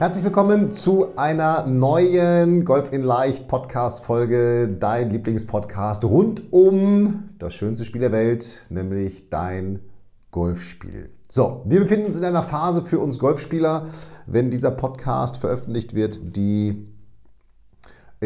Herzlich willkommen zu einer neuen Golf in Leicht Podcast Folge, dein Lieblingspodcast rund um das schönste Spiel der Welt, nämlich dein Golfspiel. So, wir befinden uns in einer Phase für uns Golfspieler, wenn dieser Podcast veröffentlicht wird, die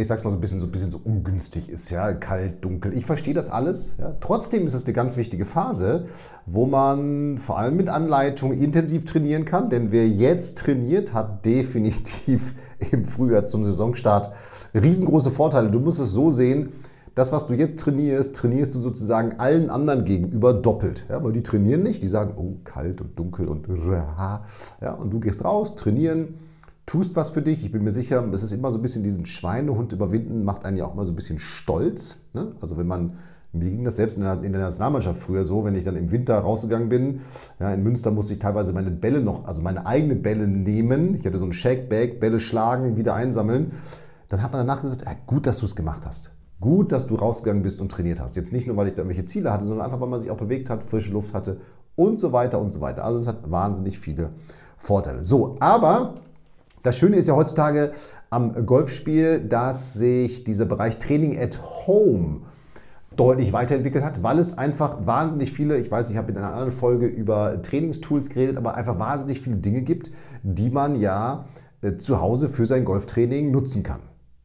ich sag's mal so ein bisschen so, ein bisschen so ungünstig ist, ja, kalt, dunkel. Ich verstehe das alles. Ja. Trotzdem ist es eine ganz wichtige Phase, wo man vor allem mit Anleitung intensiv trainieren kann. Denn wer jetzt trainiert, hat definitiv im Frühjahr zum Saisonstart riesengroße Vorteile. Du musst es so sehen, das, was du jetzt trainierst, trainierst du sozusagen allen anderen gegenüber doppelt. Ja, weil die trainieren nicht, die sagen, oh, kalt und dunkel und ja, und du gehst raus, trainieren tust was für dich. Ich bin mir sicher, es ist immer so ein bisschen diesen Schweinehund überwinden, macht einen ja auch immer so ein bisschen stolz. Ne? Also wenn man, mir ging das selbst in der, in der, Nationalmannschaft früher so, wenn ich dann im Winter rausgegangen bin, ja, in Münster musste ich teilweise meine Bälle noch, also meine eigenen Bälle nehmen. Ich hatte so ein Shake-Bag, Bälle schlagen, wieder einsammeln. Dann hat man danach gesagt, ja, gut, dass du es gemacht hast. Gut, dass du rausgegangen bist und trainiert hast. Jetzt nicht nur, weil ich da irgendwelche Ziele hatte, sondern einfach, weil man sich auch bewegt hat, frische Luft hatte und so weiter und so weiter. Also es hat wahnsinnig viele Vorteile. So, aber das Schöne ist ja heutzutage am Golfspiel, dass sich dieser Bereich Training at Home deutlich weiterentwickelt hat, weil es einfach wahnsinnig viele, ich weiß, ich habe in einer anderen Folge über Trainingstools geredet, aber einfach wahnsinnig viele Dinge gibt, die man ja äh, zu Hause für sein Golftraining nutzen kann.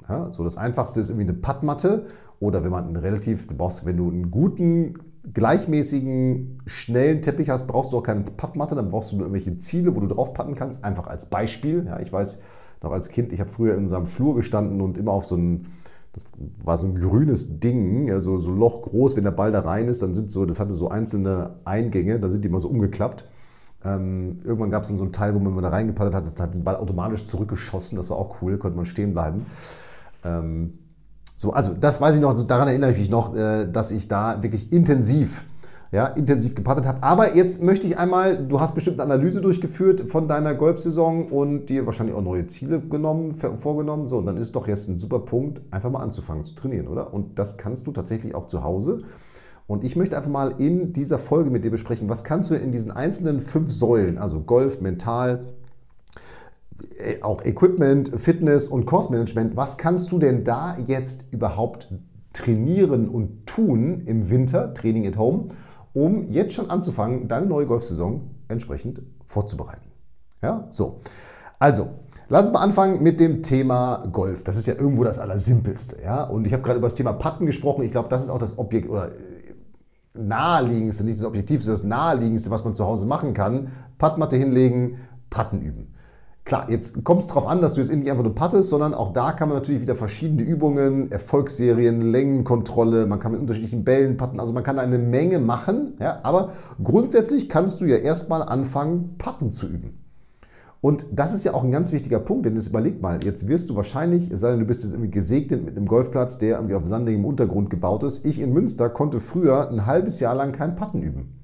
Ja, so das einfachste ist irgendwie eine Puttmatte oder wenn man einen relativ, du brauchst, wenn du einen guten gleichmäßigen, schnellen Teppich hast, brauchst du auch keine Puttmatte, dann brauchst du nur irgendwelche Ziele, wo du drauf putten kannst. Einfach als Beispiel. Ja, ich weiß noch als Kind, ich habe früher in unserem Flur gestanden und immer auf so ein, das war so ein grünes Ding, also so Loch groß, wenn der Ball da rein ist, dann sind so, das hatte so einzelne Eingänge, da sind die immer so umgeklappt. Ähm, irgendwann gab es dann so einen Teil, wo man da reingepattet hat, das hat den Ball automatisch zurückgeschossen, das war auch cool, konnte man stehen bleiben. Ähm, so, also das weiß ich noch, daran erinnere ich mich noch, äh, dass ich da wirklich intensiv, ja, intensiv gepattet habe. Aber jetzt möchte ich einmal, du hast bestimmt eine Analyse durchgeführt von deiner Golfsaison und dir wahrscheinlich auch neue Ziele genommen, vorgenommen. So, und dann ist doch jetzt ein super Punkt, einfach mal anzufangen zu trainieren, oder? Und das kannst du tatsächlich auch zu Hause. Und ich möchte einfach mal in dieser Folge mit dir besprechen, was kannst du in diesen einzelnen fünf Säulen, also Golf, Mental, auch Equipment, Fitness und Kursmanagement. Was kannst du denn da jetzt überhaupt trainieren und tun im Winter, Training at Home, um jetzt schon anzufangen, deine neue Golfsaison entsprechend vorzubereiten? Ja, so. Also, Lass uns mal anfangen mit dem Thema Golf. Das ist ja irgendwo das Allersimpelste. Ja? Und ich habe gerade über das Thema Patten gesprochen. Ich glaube, das ist auch das Objekt oder äh, naheliegendste, nicht das Objektivste, das naheliegendste, was man zu Hause machen kann. Pattmatte hinlegen, Patten üben. Klar, jetzt kommt es darauf an, dass du jetzt nicht einfach nur pattest, sondern auch da kann man natürlich wieder verschiedene Übungen, Erfolgsserien, Längenkontrolle, man kann mit unterschiedlichen Bällen patten, also man kann eine Menge machen, ja, aber grundsätzlich kannst du ja erstmal anfangen, Patten zu üben. Und das ist ja auch ein ganz wichtiger Punkt, denn jetzt überleg mal, jetzt wirst du wahrscheinlich, es sei denn, du bist jetzt irgendwie gesegnet mit einem Golfplatz, der irgendwie auf sandigem Untergrund gebaut ist. Ich in Münster konnte früher ein halbes Jahr lang kein Patten üben.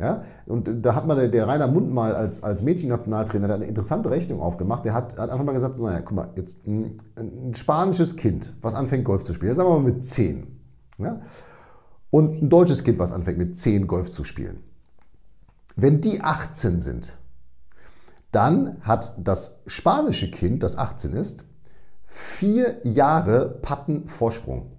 Ja? Und da hat man der, der Rainer Mund mal als, als Mädchen-Nationaltrainer eine interessante Rechnung aufgemacht. Der hat, hat einfach mal gesagt, so, naja, guck mal, jetzt ein, ein, spanisches Kind, was anfängt Golf zu spielen, sagen wir mal mit 10. Ja? Und ein deutsches Kind, was anfängt mit 10 Golf zu spielen. Wenn die 18 sind, dann hat das spanische Kind, das 18 ist, vier Jahre Patten Vorsprung.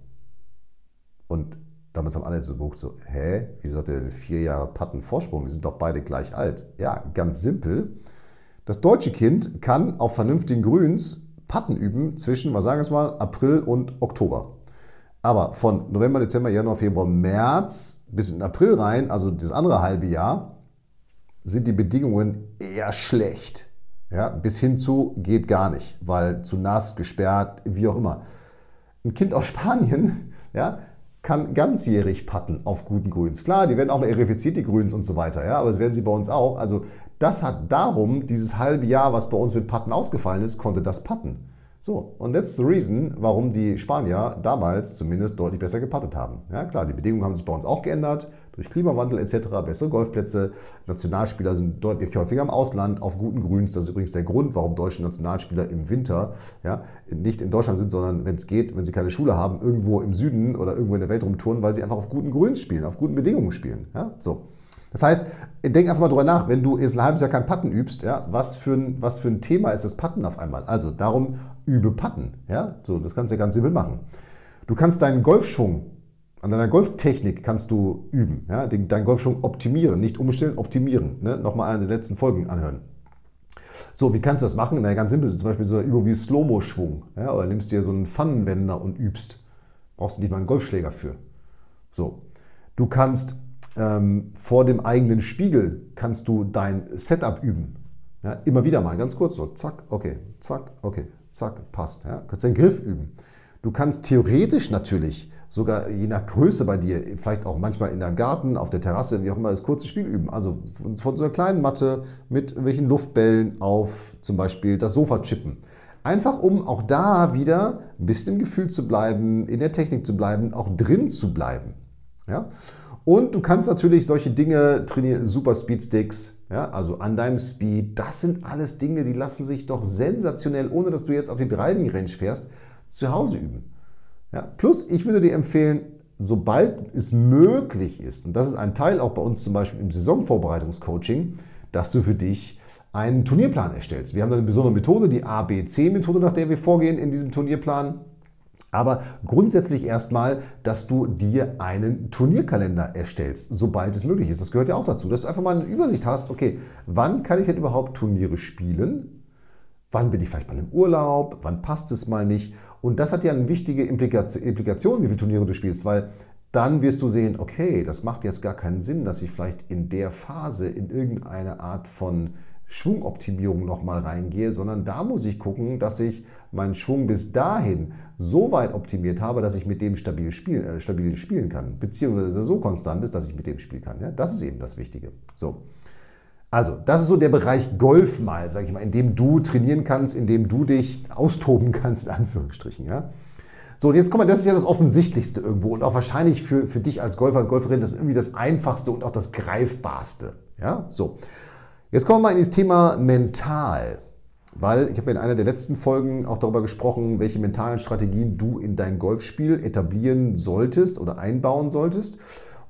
Und Damals haben alle so geguckt, so, hä, wieso hat der denn vier Jahre Patten Vorsprung? Die sind doch beide gleich alt. Ja, ganz simpel. Das deutsche Kind kann auf vernünftigen Grüns Patten üben zwischen, was sagen wir es mal, April und Oktober. Aber von November, Dezember, Januar, Februar, März bis in April rein, also das andere halbe Jahr, sind die Bedingungen eher schlecht. Ja, bis hin zu geht gar nicht, weil zu nass, gesperrt, wie auch immer. Ein Kind aus Spanien, ja, kann ganzjährig putten auf guten Grüns. Klar, die werden auch mal erifiziert, die Grüns und so weiter, ja, aber das werden sie bei uns auch. Also das hat darum, dieses halbe Jahr, was bei uns mit Putten ausgefallen ist, konnte das putten. So, und that's the reason, warum die Spanier damals zumindest deutlich besser gepattet haben. Ja, klar, die Bedingungen haben sich bei uns auch geändert, durch Klimawandel etc., bessere Golfplätze. Nationalspieler sind deutlich häufiger im Ausland, auf guten Grüns. Das ist übrigens der Grund, warum deutsche Nationalspieler im Winter ja, nicht in Deutschland sind, sondern wenn es geht, wenn sie keine Schule haben, irgendwo im Süden oder irgendwo in der Welt rumtouren, weil sie einfach auf guten Grüns spielen, auf guten Bedingungen spielen. Ja, so. Das heißt, denk einfach mal drüber nach, wenn du jetzt ein halbes Jahr kein Patten übst, ja, was, für ein, was für ein Thema ist das Patten auf einmal? Also darum übe Patten. Ja? So, das kannst du ja ganz simpel machen. Du kannst deinen Golfschwung, an deiner Golftechnik kannst du üben. Ja? Den, deinen Golfschwung optimieren, nicht umstellen, optimieren. Ne? Nochmal eine der letzten Folgen anhören. So, wie kannst du das machen? Na, ganz simpel, zum Beispiel so eine Übung wie Slow-Mo-Schwung. Ja? Oder nimmst dir so einen Pfannenwender und übst. Brauchst du nicht mal einen Golfschläger für. So, du kannst ähm, vor dem eigenen Spiegel kannst du dein Setup üben. Ja, immer wieder mal, ganz kurz so, zack, okay, zack, okay, zack, passt. Ja. Du kannst den Griff üben. Du kannst theoretisch natürlich, sogar je nach Größe bei dir, vielleicht auch manchmal in deinem Garten, auf der Terrasse, wie auch immer, das kurze Spiel üben. Also von, von so einer kleinen Matte mit irgendwelchen Luftbällen auf zum Beispiel das Sofa chippen. Einfach um auch da wieder ein bisschen im Gefühl zu bleiben, in der Technik zu bleiben, auch drin zu bleiben. Ja? Und du kannst natürlich solche Dinge trainieren, Super Speed Sticks, ja, also an deinem Speed. Das sind alles Dinge, die lassen sich doch sensationell, ohne dass du jetzt auf die Driving Range fährst, zu Hause üben. Ja, plus, ich würde dir empfehlen, sobald es möglich ist, und das ist ein Teil auch bei uns zum Beispiel im Saisonvorbereitungscoaching, dass du für dich einen Turnierplan erstellst. Wir haben da eine besondere Methode, die ABC-Methode, nach der wir vorgehen in diesem Turnierplan. Aber grundsätzlich erstmal, dass du dir einen Turnierkalender erstellst, sobald es möglich ist. Das gehört ja auch dazu, dass du einfach mal eine Übersicht hast, okay, wann kann ich denn überhaupt Turniere spielen? Wann bin ich vielleicht mal im Urlaub? Wann passt es mal nicht? Und das hat ja eine wichtige Implikation, wie viele Turniere du spielst, weil dann wirst du sehen, okay, das macht jetzt gar keinen Sinn, dass ich vielleicht in der Phase in irgendeine Art von Schwungoptimierung nochmal reingehe, sondern da muss ich gucken, dass ich meinen Schwung bis dahin so weit optimiert habe, dass ich mit dem stabil, spiel, äh, stabil spielen kann, beziehungsweise so konstant ist, dass ich mit dem spielen kann. Ja? Das ist eben das Wichtige. So. Also, das ist so der Bereich Golf mal, sage ich mal, in dem du trainieren kannst, in dem du dich austoben kannst, in Anführungsstrichen. Ja? So, und jetzt kommen wir, das ist ja das Offensichtlichste irgendwo und auch wahrscheinlich für, für dich als Golfer, als Golferin, das ist irgendwie das Einfachste und auch das Greifbarste. Ja, so. Jetzt kommen wir mal in das Thema mental. Weil ich habe in einer der letzten Folgen auch darüber gesprochen, welche mentalen Strategien du in dein Golfspiel etablieren solltest oder einbauen solltest.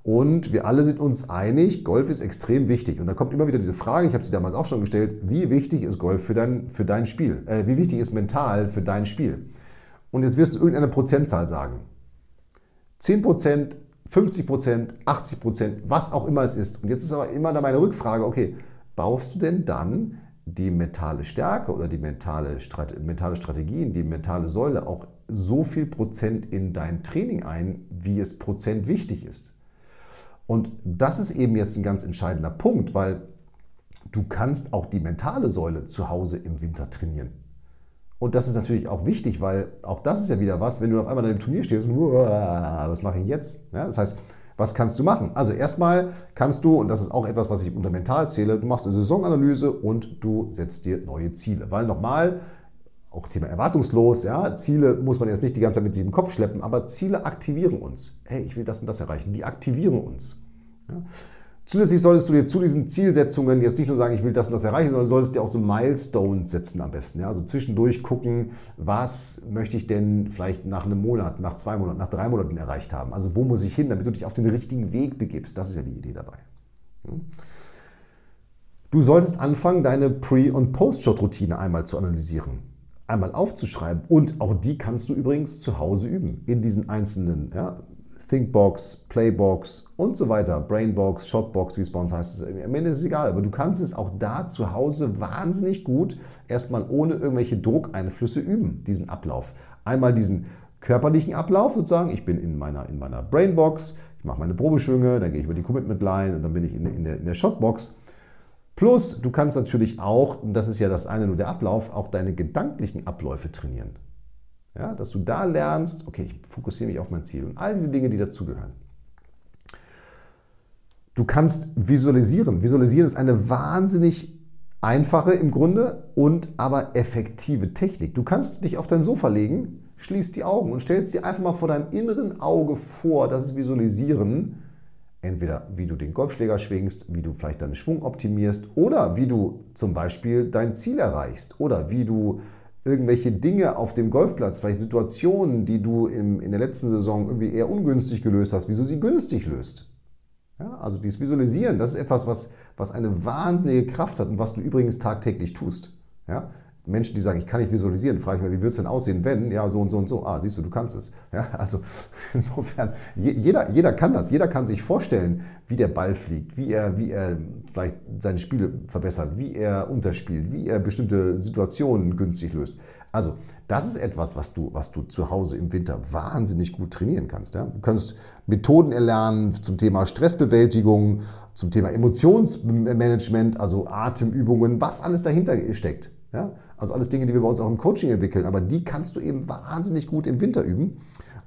Und wir alle sind uns einig, Golf ist extrem wichtig. Und da kommt immer wieder diese Frage, ich habe sie damals auch schon gestellt, wie wichtig ist Golf für dein, für dein Spiel? Äh, wie wichtig ist mental für dein Spiel? Und jetzt wirst du irgendeine Prozentzahl sagen. 10%, 50%, 80%, was auch immer es ist. Und jetzt ist aber immer da meine Rückfrage, okay, baust du denn dann die mentale Stärke oder die mentale, mentale Strategien, die mentale Säule auch so viel Prozent in dein Training ein, wie es Prozent wichtig ist. Und das ist eben jetzt ein ganz entscheidender Punkt, weil du kannst auch die mentale Säule zu Hause im Winter trainieren. Und das ist natürlich auch wichtig, weil auch das ist ja wieder was, wenn du auf einmal in einem Turnier stehst und was mache ich jetzt? Ja, das heißt, was kannst du machen? Also erstmal kannst du, und das ist auch etwas, was ich unter mental zähle, du machst eine Saisonanalyse und du setzt dir neue Ziele. Weil nochmal, auch Thema erwartungslos, ja, Ziele muss man jetzt nicht die ganze Zeit mit sich im Kopf schleppen, aber Ziele aktivieren uns. Hey, ich will das und das erreichen. Die aktivieren uns. Ja. Zusätzlich solltest du dir zu diesen Zielsetzungen jetzt nicht nur sagen, ich will das und das erreichen, sondern solltest dir auch so Milestones setzen am besten. Ja? Also zwischendurch gucken, was möchte ich denn vielleicht nach einem Monat, nach zwei Monaten, nach drei Monaten erreicht haben. Also wo muss ich hin, damit du dich auf den richtigen Weg begibst. Das ist ja die Idee dabei. Du solltest anfangen, deine Pre- und Post-Shot-Routine einmal zu analysieren einmal aufzuschreiben. Und auch die kannst du übrigens zu Hause üben, in diesen einzelnen ja, Thinkbox, Playbox und so weiter, Brainbox, Shotbox, wie es bei uns heißt. Am Ende ist es egal, aber du kannst es auch da zu Hause wahnsinnig gut erstmal ohne irgendwelche Druckeinflüsse üben, diesen Ablauf. Einmal diesen körperlichen Ablauf sozusagen, ich bin in meiner, in meiner Brainbox, ich mache meine Probeschwünge, dann gehe ich über die Commitment Line und dann bin ich in, in, der, in der Shotbox. Plus, du kannst natürlich auch, und das ist ja das eine nur der Ablauf, auch deine gedanklichen Abläufe trainieren. Ja, dass du da lernst, okay, ich fokussiere mich auf mein Ziel und all diese Dinge, die dazugehören. Du kannst visualisieren. Visualisieren ist eine wahnsinnig einfache im Grunde und aber effektive Technik. Du kannst dich auf dein Sofa legen, schließt die Augen und stellst dir einfach mal vor deinem inneren Auge vor, dass es Visualisieren, entweder wie du den Golfschläger schwingst, wie du vielleicht deinen Schwung optimierst oder wie du zum Beispiel dein Ziel erreichst oder wie du irgendwelche Dinge auf dem Golfplatz, vielleicht Situationen, die du in, in der letzten Saison irgendwie eher ungünstig gelöst hast, wie du sie günstig löst. Ja, also dieses Visualisieren, das ist etwas, was, was eine wahnsinnige Kraft hat und was du übrigens tagtäglich tust. Ja? Menschen, die sagen, ich kann nicht visualisieren, frage ich mich, wie würde es denn aussehen, wenn? Ja, so und so und so. Ah, siehst du, du kannst es. Ja, also insofern, jeder, jeder kann das. Jeder kann sich vorstellen, wie der Ball fliegt, wie er, wie er vielleicht seine Spiele verbessert, wie er unterspielt, wie er bestimmte Situationen günstig löst. Also, das ist etwas, was du, was du zu Hause im Winter wahnsinnig gut trainieren kannst. Ja? Du kannst Methoden erlernen zum Thema Stressbewältigung, zum Thema Emotionsmanagement, also Atemübungen, was alles dahinter steckt. Ja? Also alles Dinge, die wir bei uns auch im Coaching entwickeln, aber die kannst du eben wahnsinnig gut im Winter üben.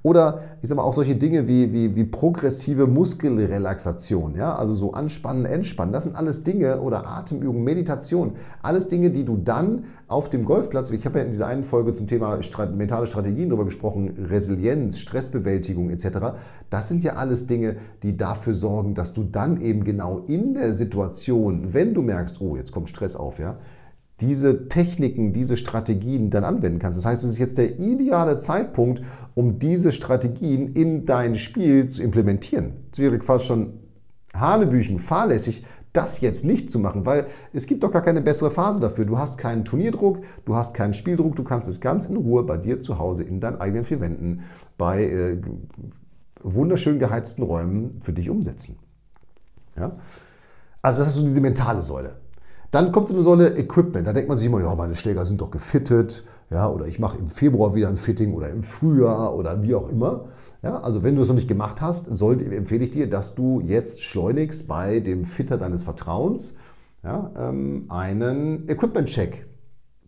Oder ich sage mal auch solche Dinge wie, wie, wie progressive Muskelrelaxation, ja? also so anspannen, entspannen. Das sind alles Dinge oder Atemübungen, Meditation. Alles Dinge, die du dann auf dem Golfplatz, ich habe ja in dieser einen Folge zum Thema mentale Strategien darüber gesprochen, Resilienz, Stressbewältigung etc. Das sind ja alles Dinge, die dafür sorgen, dass du dann eben genau in der Situation, wenn du merkst, oh, jetzt kommt Stress auf, ja, diese Techniken, diese Strategien dann anwenden kannst. Das heißt, es ist jetzt der ideale Zeitpunkt, um diese Strategien in dein Spiel zu implementieren. Es wäre fast schon Hanebüchen, fahrlässig, das jetzt nicht zu machen, weil es gibt doch gar keine bessere Phase dafür. Du hast keinen Turnierdruck, du hast keinen Spieldruck, du kannst es ganz in Ruhe bei dir zu Hause in deinen eigenen vier Wänden bei äh, wunderschön geheizten Räumen für dich umsetzen. Ja? Also das ist so diese mentale Säule. Dann kommt so eine Säule Equipment. Da denkt man sich immer, ja, meine Schläger sind doch gefittet. Ja, oder ich mache im Februar wieder ein Fitting oder im Frühjahr oder wie auch immer. Ja, also wenn du es noch nicht gemacht hast, sollte, empfehle ich dir, dass du jetzt schleunigst bei dem Fitter deines Vertrauens ja, ähm, einen Equipment-Check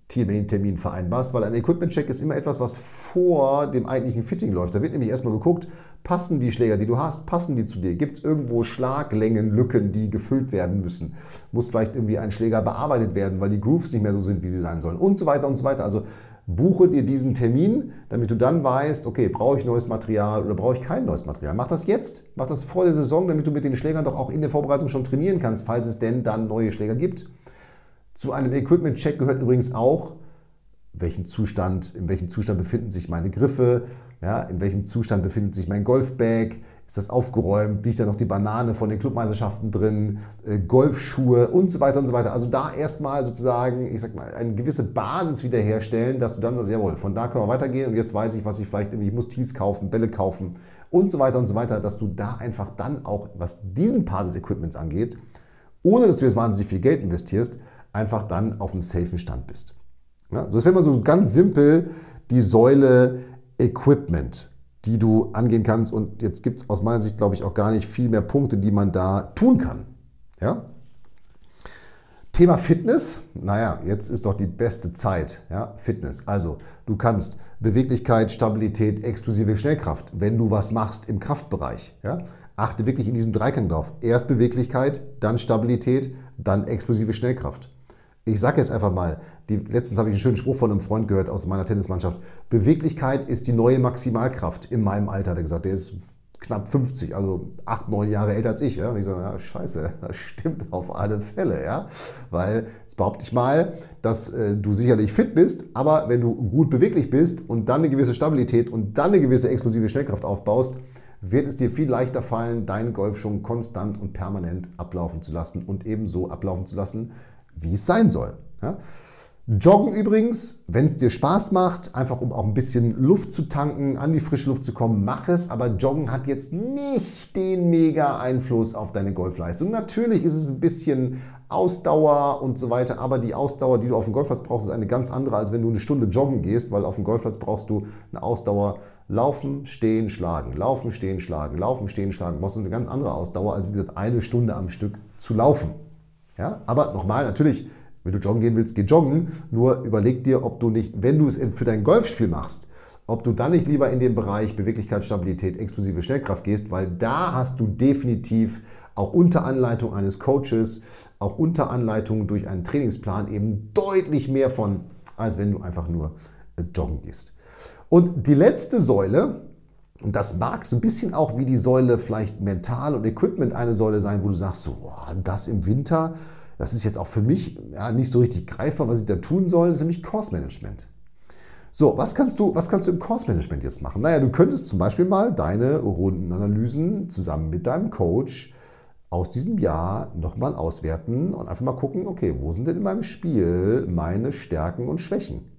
Termin vereinbarst, weil ein Equipment-Check ist immer etwas, was vor dem eigentlichen Fitting läuft. Da wird nämlich erstmal geguckt, passen die Schläger, die du hast, passen die zu dir? Gibt es irgendwo Schlaglängen, Lücken, die gefüllt werden müssen? Muss vielleicht irgendwie ein Schläger bearbeitet werden, weil die Grooves nicht mehr so sind, wie sie sein sollen und so weiter und so weiter. Also buche dir diesen Termin, damit du dann weißt, okay, brauche ich neues Material oder brauche ich kein neues Material. Mach das jetzt, mach das vor der Saison, damit du mit den Schlägern doch auch in der Vorbereitung schon trainieren kannst, falls es denn dann neue Schläger gibt. Zu einem Equipment-Check gehört übrigens auch, welchen Zustand, in welchem Zustand befinden sich meine Griffe, ja, in welchem Zustand befindet sich mein Golfbag, ist das aufgeräumt, liegt da noch die Banane von den Clubmeisterschaften drin, äh, Golfschuhe und so weiter und so weiter. Also da erstmal sozusagen, ich sag mal, eine gewisse Basis wiederherstellen, dass du dann sagst, jawohl, von da können wir weitergehen und jetzt weiß ich, was ich vielleicht irgendwie, ich muss Tees kaufen, Bälle kaufen und so weiter und so weiter, dass du da einfach dann auch, was diesen Part des Equipments angeht, ohne dass du jetzt wahnsinnig viel Geld investierst, einfach dann auf einem safen Stand bist. Ja, das wäre mal so ganz simpel die Säule Equipment, die du angehen kannst. Und jetzt gibt es aus meiner Sicht, glaube ich, auch gar nicht viel mehr Punkte, die man da tun kann. Ja? Thema Fitness, naja, jetzt ist doch die beste Zeit. Ja? Fitness. Also, du kannst Beweglichkeit, Stabilität, explosive Schnellkraft, wenn du was machst im Kraftbereich. Ja? Achte wirklich in diesem Dreiklang drauf. Erst Beweglichkeit, dann Stabilität, dann explosive Schnellkraft ich sage jetzt einfach mal, die, letztens habe ich einen schönen Spruch von einem Freund gehört aus meiner Tennismannschaft. Beweglichkeit ist die neue Maximalkraft in meinem Alter, hat er gesagt. Der ist knapp 50, also acht, neun Jahre älter als ich. Ja? Und ich sage, ja, scheiße, das stimmt auf alle Fälle. Ja? Weil, jetzt behaupte ich mal, dass äh, du sicherlich fit bist, aber wenn du gut beweglich bist und dann eine gewisse Stabilität und dann eine gewisse explosive Schnellkraft aufbaust, wird es dir viel leichter fallen, deinen Golfschwung konstant und permanent ablaufen zu lassen und ebenso ablaufen zu lassen, wie es sein soll. Ja? Joggen übrigens, wenn es dir Spaß macht, einfach um auch ein bisschen Luft zu tanken, an die frische Luft zu kommen, mach es. Aber Joggen hat jetzt nicht den mega Einfluss auf deine Golfleistung. Natürlich ist es ein bisschen Ausdauer und so weiter, aber die Ausdauer, die du auf dem Golfplatz brauchst, ist eine ganz andere, als wenn du eine Stunde joggen gehst, weil auf dem Golfplatz brauchst du eine Ausdauer. Laufen, stehen, schlagen, laufen, stehen, schlagen, laufen, stehen, schlagen. Du brauchst eine ganz andere Ausdauer, als wie gesagt eine Stunde am Stück zu laufen. Ja? Aber nochmal, natürlich, wenn du joggen gehen willst, geh joggen. Nur überleg dir, ob du nicht, wenn du es für dein Golfspiel machst, ob du dann nicht lieber in den Bereich Beweglichkeit, Stabilität, explosive Schnellkraft gehst, weil da hast du definitiv auch unter Anleitung eines Coaches, auch unter Anleitung durch einen Trainingsplan eben deutlich mehr von, als wenn du einfach nur äh, joggen gehst. Und die letzte Säule, und das mag so ein bisschen auch wie die Säule vielleicht mental und Equipment eine Säule sein, wo du sagst, so, boah, das im Winter, das ist jetzt auch für mich ja, nicht so richtig greifbar, was ich da tun soll, ist nämlich Course Management. So, was kannst du, was kannst du im Kursmanagement jetzt machen? Naja, du könntest zum Beispiel mal deine Rundenanalysen zusammen mit deinem Coach aus diesem Jahr nochmal auswerten und einfach mal gucken, okay, wo sind denn in meinem Spiel meine Stärken und Schwächen?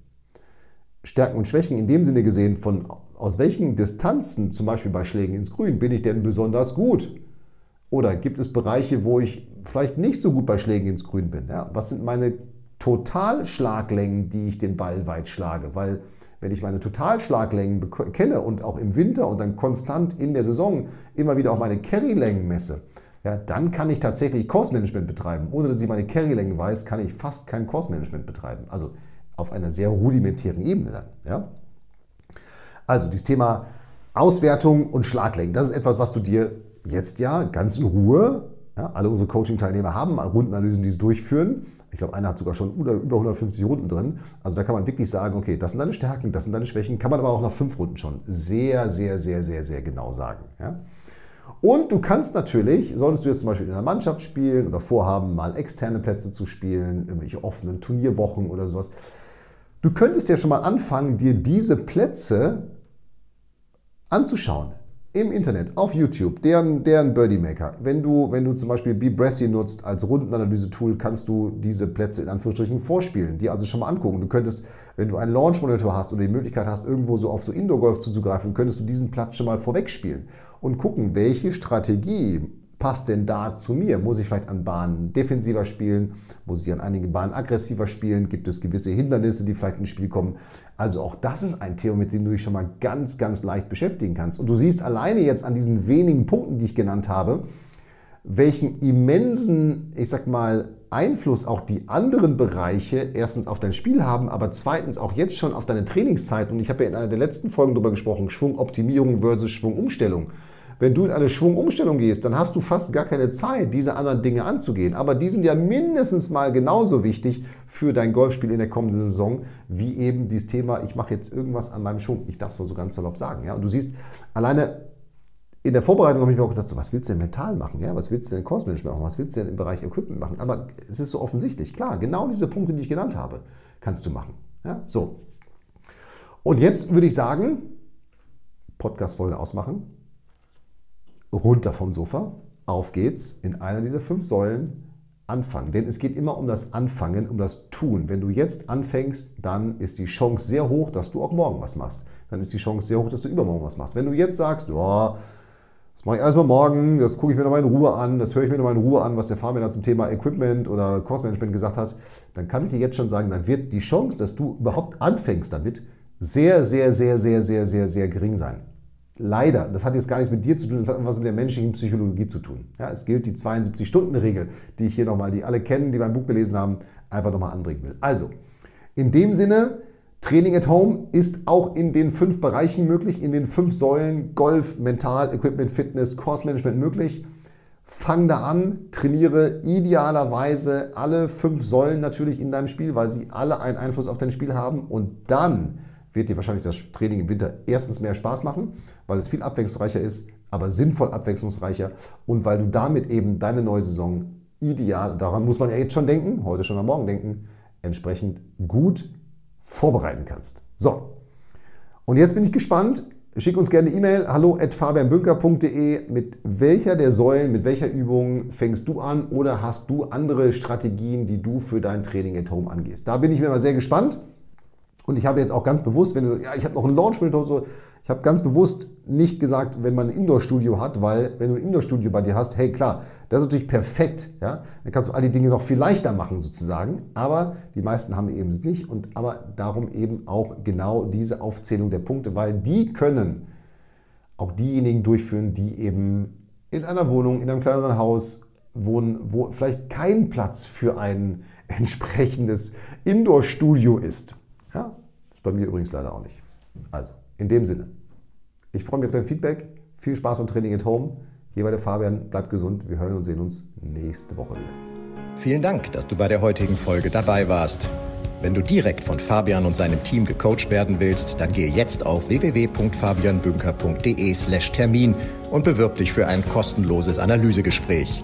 Stärken und Schwächen in dem Sinne gesehen, von aus welchen Distanzen, zum Beispiel bei Schlägen ins Grün, bin ich denn besonders gut? Oder gibt es Bereiche, wo ich vielleicht nicht so gut bei Schlägen ins Grün bin? Ja, was sind meine Totalschlaglängen, die ich den Ball weit schlage. Weil wenn ich meine Totalschlaglängen kenne und auch im Winter und dann konstant in der Saison immer wieder auch meine Carrylängen messe, ja, dann kann ich tatsächlich Kursmanagement betreiben. Ohne dass ich meine Carrylängen weiß, kann ich fast kein Kursmanagement betreiben. Also auf einer sehr rudimentären Ebene dann. Ja? Also dieses Thema Auswertung und Schlaglängen, das ist etwas, was du dir jetzt ja ganz in Ruhe, ja, alle unsere Coaching-Teilnehmer haben Rundenanalysen, die sie durchführen, ich glaube, einer hat sogar schon über 150 Runden drin. Also da kann man wirklich sagen, okay, das sind deine Stärken, das sind deine Schwächen. Kann man aber auch nach fünf Runden schon sehr, sehr, sehr, sehr, sehr genau sagen. Ja? Und du kannst natürlich, solltest du jetzt zum Beispiel in einer Mannschaft spielen oder vorhaben, mal externe Plätze zu spielen, irgendwelche offenen Turnierwochen oder sowas, du könntest ja schon mal anfangen, dir diese Plätze anzuschauen im Internet, auf YouTube, deren, deren Birdie Maker. Wenn du, wenn du zum Beispiel BeBressy nutzt als Rundenanalyse-Tool, kannst du diese Plätze in Anführungsstrichen vorspielen, die also schon mal angucken. Du könntest, wenn du einen Launch-Monitor hast oder die Möglichkeit hast, irgendwo so auf so Indoor-Golf zuzugreifen, könntest du diesen Platz schon mal vorwegspielen und gucken, welche Strategie passt denn da zu mir? Muss ich vielleicht an Bahnen defensiver spielen? Muss ich an einigen Bahnen aggressiver spielen? Gibt es gewisse Hindernisse, die vielleicht ins Spiel kommen? Also auch das ist ein Thema, mit dem du dich schon mal ganz, ganz leicht beschäftigen kannst. Und du siehst alleine jetzt an diesen wenigen Punkten, die ich genannt habe, welchen immensen, ich sag mal, Einfluss auch die anderen Bereiche erstens auf dein Spiel haben, aber zweitens auch jetzt schon auf deine Trainingszeit. Und ich habe ja in einer der letzten Folgen darüber gesprochen, Schwungoptimierung versus Schwungumstellung. Wenn du in eine Schwungumstellung gehst, dann hast du fast gar keine Zeit, diese anderen Dinge anzugehen. Aber die sind ja mindestens mal genauso wichtig für dein Golfspiel in der kommenden Saison, wie eben dieses Thema, ich mache jetzt irgendwas an meinem Schwung. Ich darf es mal so ganz salopp sagen. Ja? Und du siehst, alleine in der Vorbereitung habe ich mir auch gedacht, so, was willst du denn mental machen? Ja? Was willst du denn Kursmanagement machen? Was willst du denn im Bereich Equipment machen? Aber es ist so offensichtlich. Klar, genau diese Punkte, die ich genannt habe, kannst du machen. Ja? So. Und jetzt würde ich sagen, Podcast-Folge ausmachen runter vom Sofa, auf geht's, in einer dieser fünf Säulen anfangen. Denn es geht immer um das Anfangen, um das Tun. Wenn du jetzt anfängst, dann ist die Chance sehr hoch, dass du auch morgen was machst. Dann ist die Chance sehr hoch, dass du übermorgen was machst. Wenn du jetzt sagst, oh, das mache ich erstmal morgen, das gucke ich mir nochmal in Ruhe an, das höre ich mir nochmal in Ruhe an, was der Fabian da zum Thema Equipment oder Course Management gesagt hat, dann kann ich dir jetzt schon sagen, dann wird die Chance, dass du überhaupt anfängst damit, sehr, sehr, sehr, sehr, sehr, sehr, sehr gering sein. Leider, das hat jetzt gar nichts mit dir zu tun, das hat etwas mit der menschlichen Psychologie zu tun. Ja, es gilt die 72-Stunden-Regel, die ich hier nochmal, die alle kennen, die mein Buch gelesen haben, einfach nochmal anbringen will. Also, in dem Sinne, Training at Home ist auch in den fünf Bereichen möglich, in den fünf Säulen Golf, Mental, Equipment, Fitness, Course Management möglich. Fang da an, trainiere idealerweise alle fünf Säulen natürlich in deinem Spiel, weil sie alle einen Einfluss auf dein Spiel haben und dann wird dir wahrscheinlich das Training im Winter erstens mehr Spaß machen, weil es viel abwechslungsreicher ist, aber sinnvoll abwechslungsreicher und weil du damit eben deine neue Saison ideal, daran muss man ja jetzt schon denken, heute schon am Morgen denken, entsprechend gut vorbereiten kannst. So, und jetzt bin ich gespannt. Schick uns gerne eine E-Mail, hallo. Mit welcher der Säulen, mit welcher Übung fängst du an oder hast du andere Strategien, die du für dein Training at Home angehst? Da bin ich mir mal sehr gespannt. Und ich habe jetzt auch ganz bewusst, wenn du sagst, ja, ich habe noch einen Launch-Monitor, so, ich habe ganz bewusst nicht gesagt, wenn man ein Indoor-Studio hat, weil wenn du ein Indoor-Studio bei dir hast, hey klar, das ist natürlich perfekt, ja, dann kannst du all die Dinge noch viel leichter machen sozusagen, aber die meisten haben eben es nicht und aber darum eben auch genau diese Aufzählung der Punkte, weil die können auch diejenigen durchführen, die eben in einer Wohnung, in einem kleineren Haus wohnen, wo vielleicht kein Platz für ein entsprechendes Indoor-Studio ist. Ja, ist bei mir übrigens leider auch nicht. Also, In dem Sinne, ich freue mich auf dein Feedback. Viel Spaß beim Training at Home. Hier war der Fabian. Bleibt gesund. Wir hören und sehen uns nächste Woche wieder. Vielen Dank, dass du bei der heutigen Folge dabei warst. Wenn du direkt von Fabian und seinem Team gecoacht werden willst, dann gehe jetzt auf www.fabianbünker.de/termin und bewirb dich für ein kostenloses Analysegespräch.